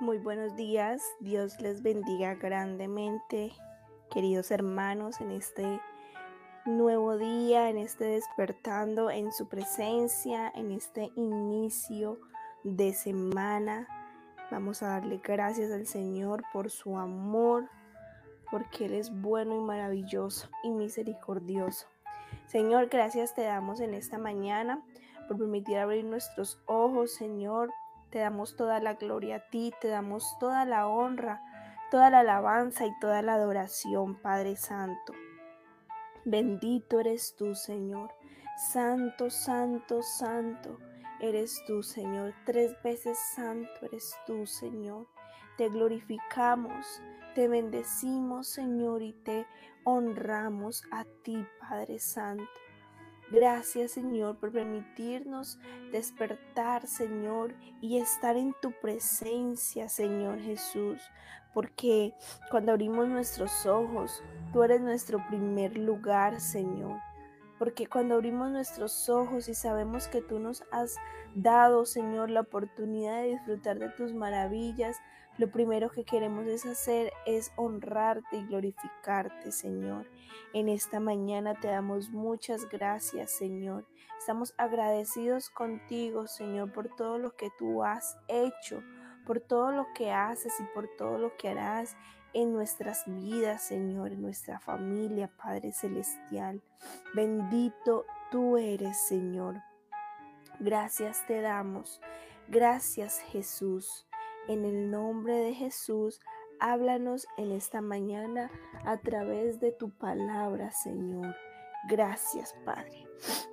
Muy buenos días, Dios les bendiga grandemente, queridos hermanos, en este nuevo día, en este despertando en su presencia, en este inicio de semana. Vamos a darle gracias al Señor por su amor, porque Él es bueno y maravilloso y misericordioso. Señor, gracias te damos en esta mañana por permitir abrir nuestros ojos, Señor, te damos toda la gloria a ti, te damos toda la honra, toda la alabanza y toda la adoración, Padre Santo. Bendito eres tú, Señor. Santo, santo, santo eres tú, Señor. Tres veces santo eres tú, Señor. Te glorificamos, te bendecimos, Señor, y te honramos a ti, Padre Santo. Gracias Señor por permitirnos despertar Señor y estar en tu presencia Señor Jesús. Porque cuando abrimos nuestros ojos, tú eres nuestro primer lugar Señor. Porque cuando abrimos nuestros ojos y sabemos que tú nos has dado, Señor, la oportunidad de disfrutar de tus maravillas, lo primero que queremos es hacer es honrarte y glorificarte, Señor. En esta mañana te damos muchas gracias, Señor. Estamos agradecidos contigo, Señor, por todo lo que tú has hecho, por todo lo que haces y por todo lo que harás en nuestras vidas, Señor, en nuestra familia, Padre Celestial. Bendito tú eres, Señor. Gracias te damos. Gracias, Jesús. En el nombre de Jesús, háblanos en esta mañana a través de tu palabra, Señor. Gracias, Padre.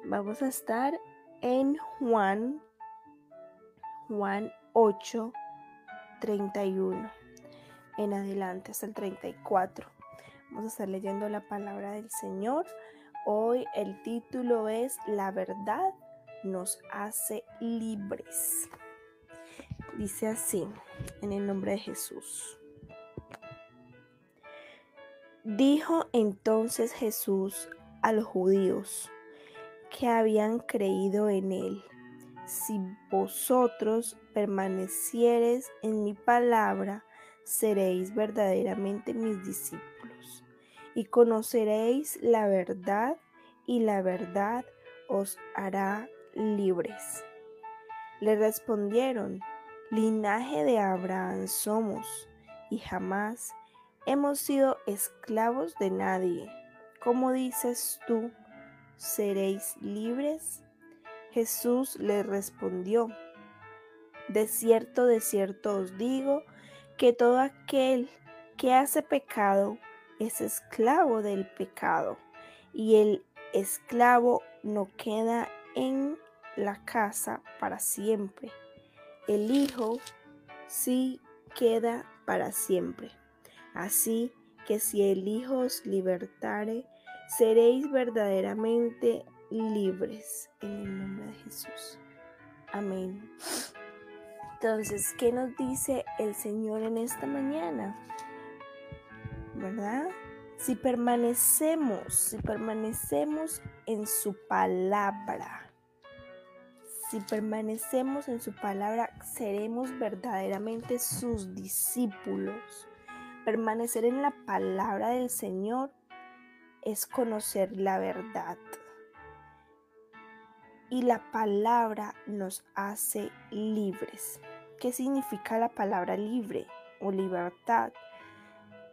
Vamos a estar en Juan, Juan 8, 31, en adelante hasta el 34. Vamos a estar leyendo la palabra del Señor. Hoy el título es La verdad nos hace libres. Dice así, en el nombre de Jesús. Dijo entonces Jesús a los judíos que habían creído en él, si vosotros permaneciereis en mi palabra, seréis verdaderamente mis discípulos, y conoceréis la verdad, y la verdad os hará libres. Le respondieron, linaje de Abraham somos y jamás hemos sido esclavos de nadie. ¿Cómo dices tú, seréis libres? Jesús le respondió, de cierto, de cierto os digo, que todo aquel que hace pecado es esclavo del pecado, y el esclavo no queda en la casa para siempre el Hijo sí queda para siempre. Así que si el Hijo os libertare, seréis verdaderamente libres en el nombre de Jesús. Amén. Entonces, ¿qué nos dice el Señor en esta mañana? ¿Verdad? Si permanecemos, si permanecemos en su palabra, si permanecemos en su palabra, seremos verdaderamente sus discípulos. Permanecer en la palabra del Señor es conocer la verdad. Y la palabra nos hace libres. ¿Qué significa la palabra libre o libertad?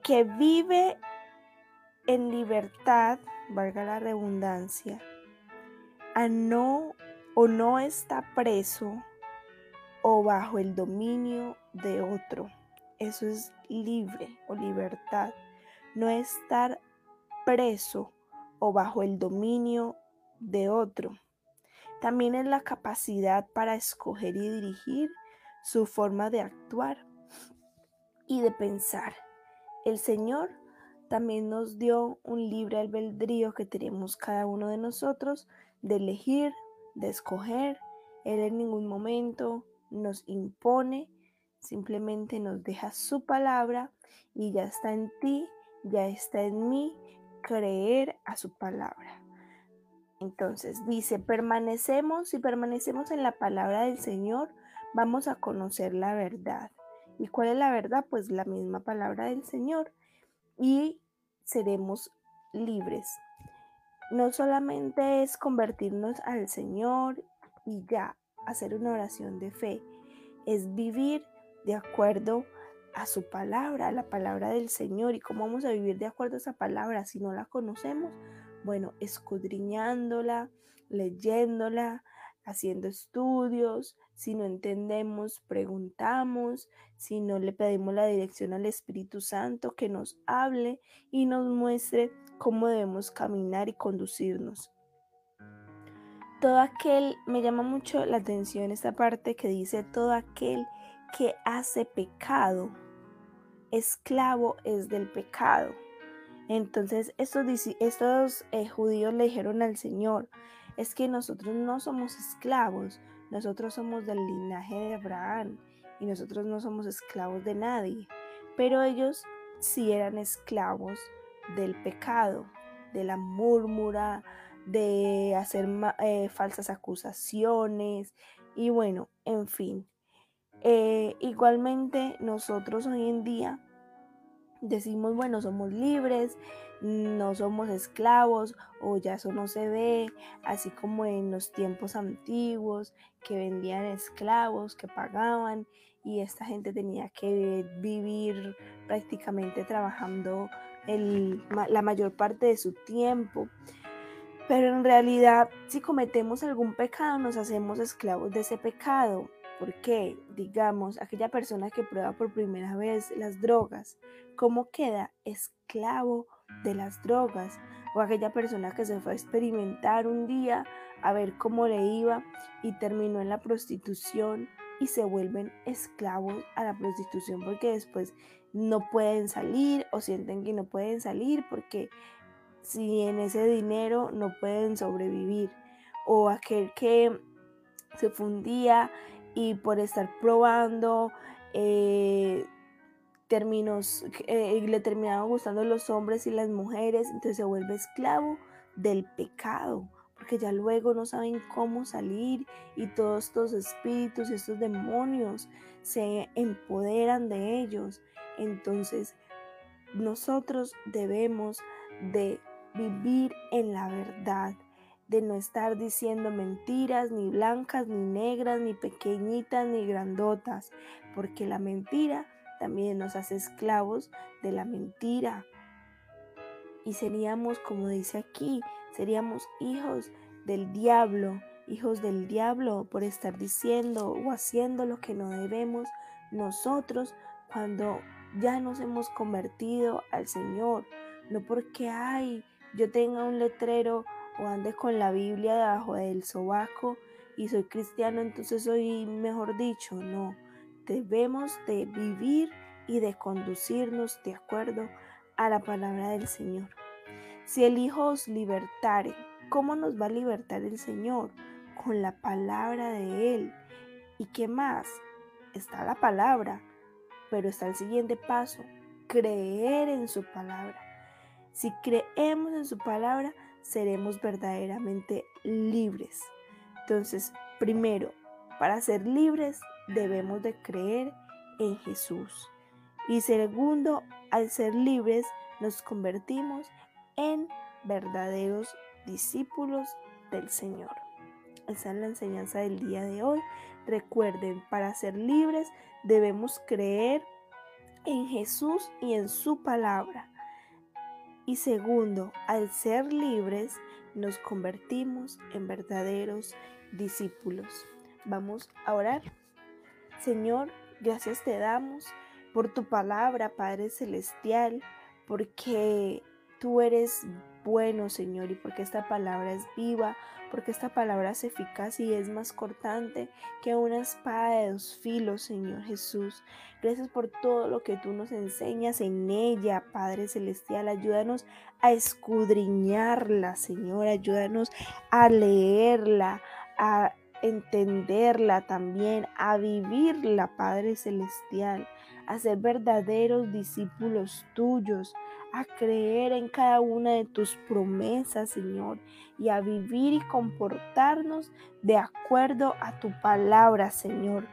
Que vive en libertad, valga la redundancia, a no o no está preso o bajo el dominio de otro. Eso es libre o libertad. No estar preso o bajo el dominio de otro. También es la capacidad para escoger y dirigir su forma de actuar y de pensar. El Señor también nos dio un libre albedrío que tenemos cada uno de nosotros de elegir de escoger. Él en ningún momento nos impone, simplemente nos deja su palabra y ya está en ti, ya está en mí creer a su palabra. Entonces dice, permanecemos y permanecemos en la palabra del Señor, vamos a conocer la verdad. ¿Y cuál es la verdad? Pues la misma palabra del Señor. Y seremos libres. No solamente es convertirnos al Señor y ya hacer una oración de fe, es vivir de acuerdo a su palabra, a la palabra del Señor. ¿Y cómo vamos a vivir de acuerdo a esa palabra si no la conocemos? Bueno, escudriñándola, leyéndola, haciendo estudios, si no entendemos, preguntamos, si no le pedimos la dirección al Espíritu Santo que nos hable y nos muestre cómo debemos caminar y conducirnos. Todo aquel, me llama mucho la atención esta parte que dice, todo aquel que hace pecado, esclavo es del pecado. Entonces estos, eh, judíos le dijeron al Señor, es que nosotros no somos esclavos, nosotros somos del linaje de Abraham y nosotros no somos esclavos de nadie. Pero ellos sí eran esclavos del pecado, de la murmura, de hacer eh, falsas acusaciones y bueno, en fin. Eh, igualmente nosotros hoy en día decimos, bueno, somos libres, no somos esclavos o ya eso no se ve, así como en los tiempos antiguos que vendían esclavos, que pagaban y esta gente tenía que vivir prácticamente trabajando la mayor parte de su tiempo. Pero en realidad, si cometemos algún pecado, nos hacemos esclavos de ese pecado. ¿Por qué? Digamos, aquella persona que prueba por primera vez las drogas, ¿cómo queda esclavo de las drogas? O aquella persona que se fue a experimentar un día a ver cómo le iba y terminó en la prostitución y se vuelven esclavos a la prostitución porque después no pueden salir o sienten que no pueden salir porque si en ese dinero no pueden sobrevivir. O aquel que se fundía y por estar probando eh, términos, eh, le terminaban gustando los hombres y las mujeres, entonces se vuelve esclavo del pecado, porque ya luego no saben cómo salir y todos estos espíritus y estos demonios se empoderan de ellos. Entonces, nosotros debemos de vivir en la verdad, de no estar diciendo mentiras, ni blancas, ni negras, ni pequeñitas, ni grandotas, porque la mentira también nos hace esclavos de la mentira. Y seríamos, como dice aquí, seríamos hijos del diablo, hijos del diablo por estar diciendo o haciendo lo que no debemos nosotros cuando ya nos hemos convertido al Señor, no porque hay yo tenga un letrero o ande con la Biblia debajo del sobaco y soy cristiano, entonces soy mejor dicho, no. Debemos de vivir y de conducirnos de acuerdo a la palabra del Señor. Si el Hijo os libertare, ¿cómo nos va a libertar el Señor? Con la palabra de Él. ¿Y qué más? Está la palabra, pero está el siguiente paso, creer en su palabra. Si creemos en su palabra, seremos verdaderamente libres. Entonces, primero, para ser libres debemos de creer en Jesús. Y segundo, al ser libres nos convertimos en verdaderos discípulos del Señor. Esa es la enseñanza del día de hoy. Recuerden, para ser libres debemos creer en Jesús y en su palabra. Y segundo, al ser libres, nos convertimos en verdaderos discípulos. Vamos a orar. Señor, gracias te damos por tu palabra, Padre Celestial, porque tú eres bueno, Señor, y porque esta palabra es viva, porque esta palabra es eficaz y es más cortante que una espada de dos filos, Señor Jesús. Gracias por todo lo que tú nos enseñas en ella, Padre Celestial. Ayúdanos a escudriñarla, Señor. Ayúdanos a leerla, a entenderla también, a vivirla, Padre Celestial, a ser verdaderos discípulos tuyos, a creer en cada una de tus promesas, Señor, y a vivir y comportarnos de acuerdo a tu palabra, Señor.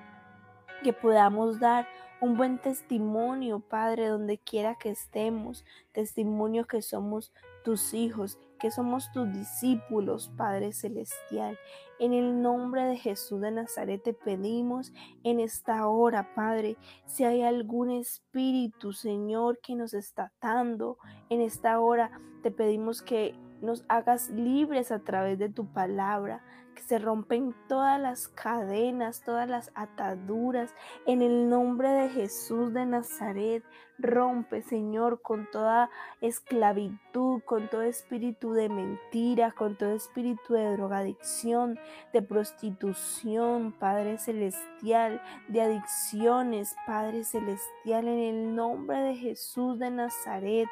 Que podamos dar un buen testimonio, Padre, donde quiera que estemos, testimonio que somos tus hijos, que somos tus discípulos, Padre Celestial. En el nombre de Jesús de Nazaret te pedimos en esta hora, Padre, si hay algún espíritu, Señor, que nos está atando, en esta hora te pedimos que nos hagas libres a través de tu palabra, se rompen todas las cadenas, todas las ataduras. En el nombre de Jesús de Nazaret, rompe, Señor, con toda esclavitud, con todo espíritu de mentira, con todo espíritu de drogadicción, de prostitución, Padre Celestial, de adicciones, Padre Celestial, en el nombre de Jesús de Nazaret.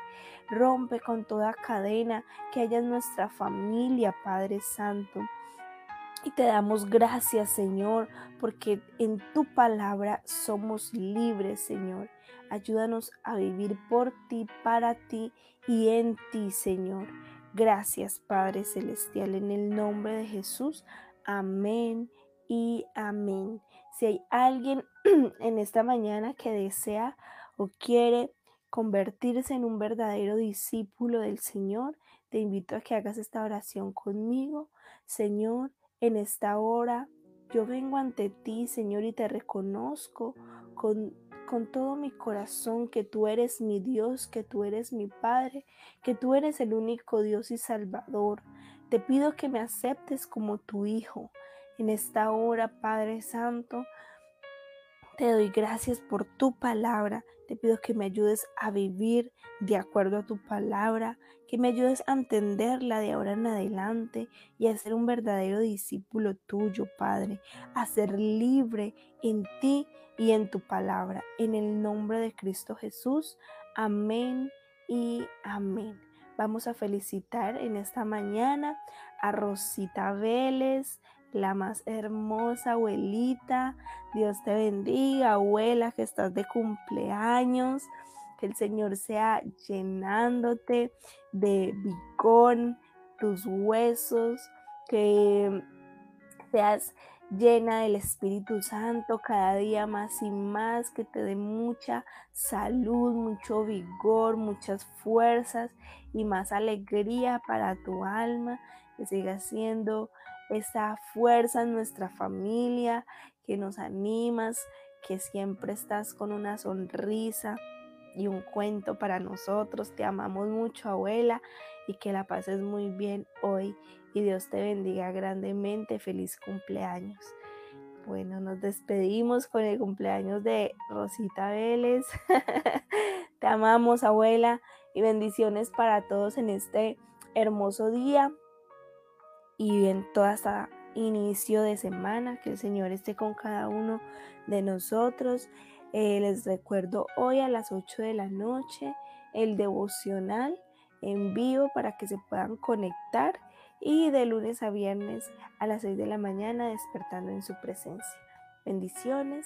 Rompe con toda cadena que haya en nuestra familia, Padre Santo. Y te damos gracias, Señor, porque en tu palabra somos libres, Señor. Ayúdanos a vivir por ti, para ti y en ti, Señor. Gracias, Padre Celestial, en el nombre de Jesús. Amén y amén. Si hay alguien en esta mañana que desea o quiere convertirse en un verdadero discípulo del Señor, te invito a que hagas esta oración conmigo. Señor, en esta hora yo vengo ante ti, Señor, y te reconozco con, con todo mi corazón que tú eres mi Dios, que tú eres mi Padre, que tú eres el único Dios y Salvador. Te pido que me aceptes como tu Hijo. En esta hora, Padre Santo, te doy gracias por tu palabra. Te pido que me ayudes a vivir de acuerdo a tu palabra, que me ayudes a entenderla de ahora en adelante y a ser un verdadero discípulo tuyo, Padre, a ser libre en ti y en tu palabra. En el nombre de Cristo Jesús. Amén y amén. Vamos a felicitar en esta mañana a Rosita Vélez, la más hermosa abuelita. Dios te bendiga, abuela, que estás de cumpleaños. Que el Señor sea llenándote de vigor, tus huesos, que seas llena del Espíritu Santo cada día más y más, que te dé mucha salud, mucho vigor, muchas fuerzas y más alegría para tu alma, que siga siendo esa fuerza en nuestra familia, que nos animas, que siempre estás con una sonrisa y un cuento para nosotros. Te amamos mucho, abuela, y que la pases muy bien hoy. Y Dios te bendiga grandemente. Feliz cumpleaños. Bueno, nos despedimos con el cumpleaños de Rosita Vélez. te amamos, abuela, y bendiciones para todos en este hermoso día y en toda esta inicio de semana, que el Señor esté con cada uno de nosotros. Eh, les recuerdo hoy a las 8 de la noche el devocional en vivo para que se puedan conectar y de lunes a viernes a las 6 de la mañana despertando en su presencia. Bendiciones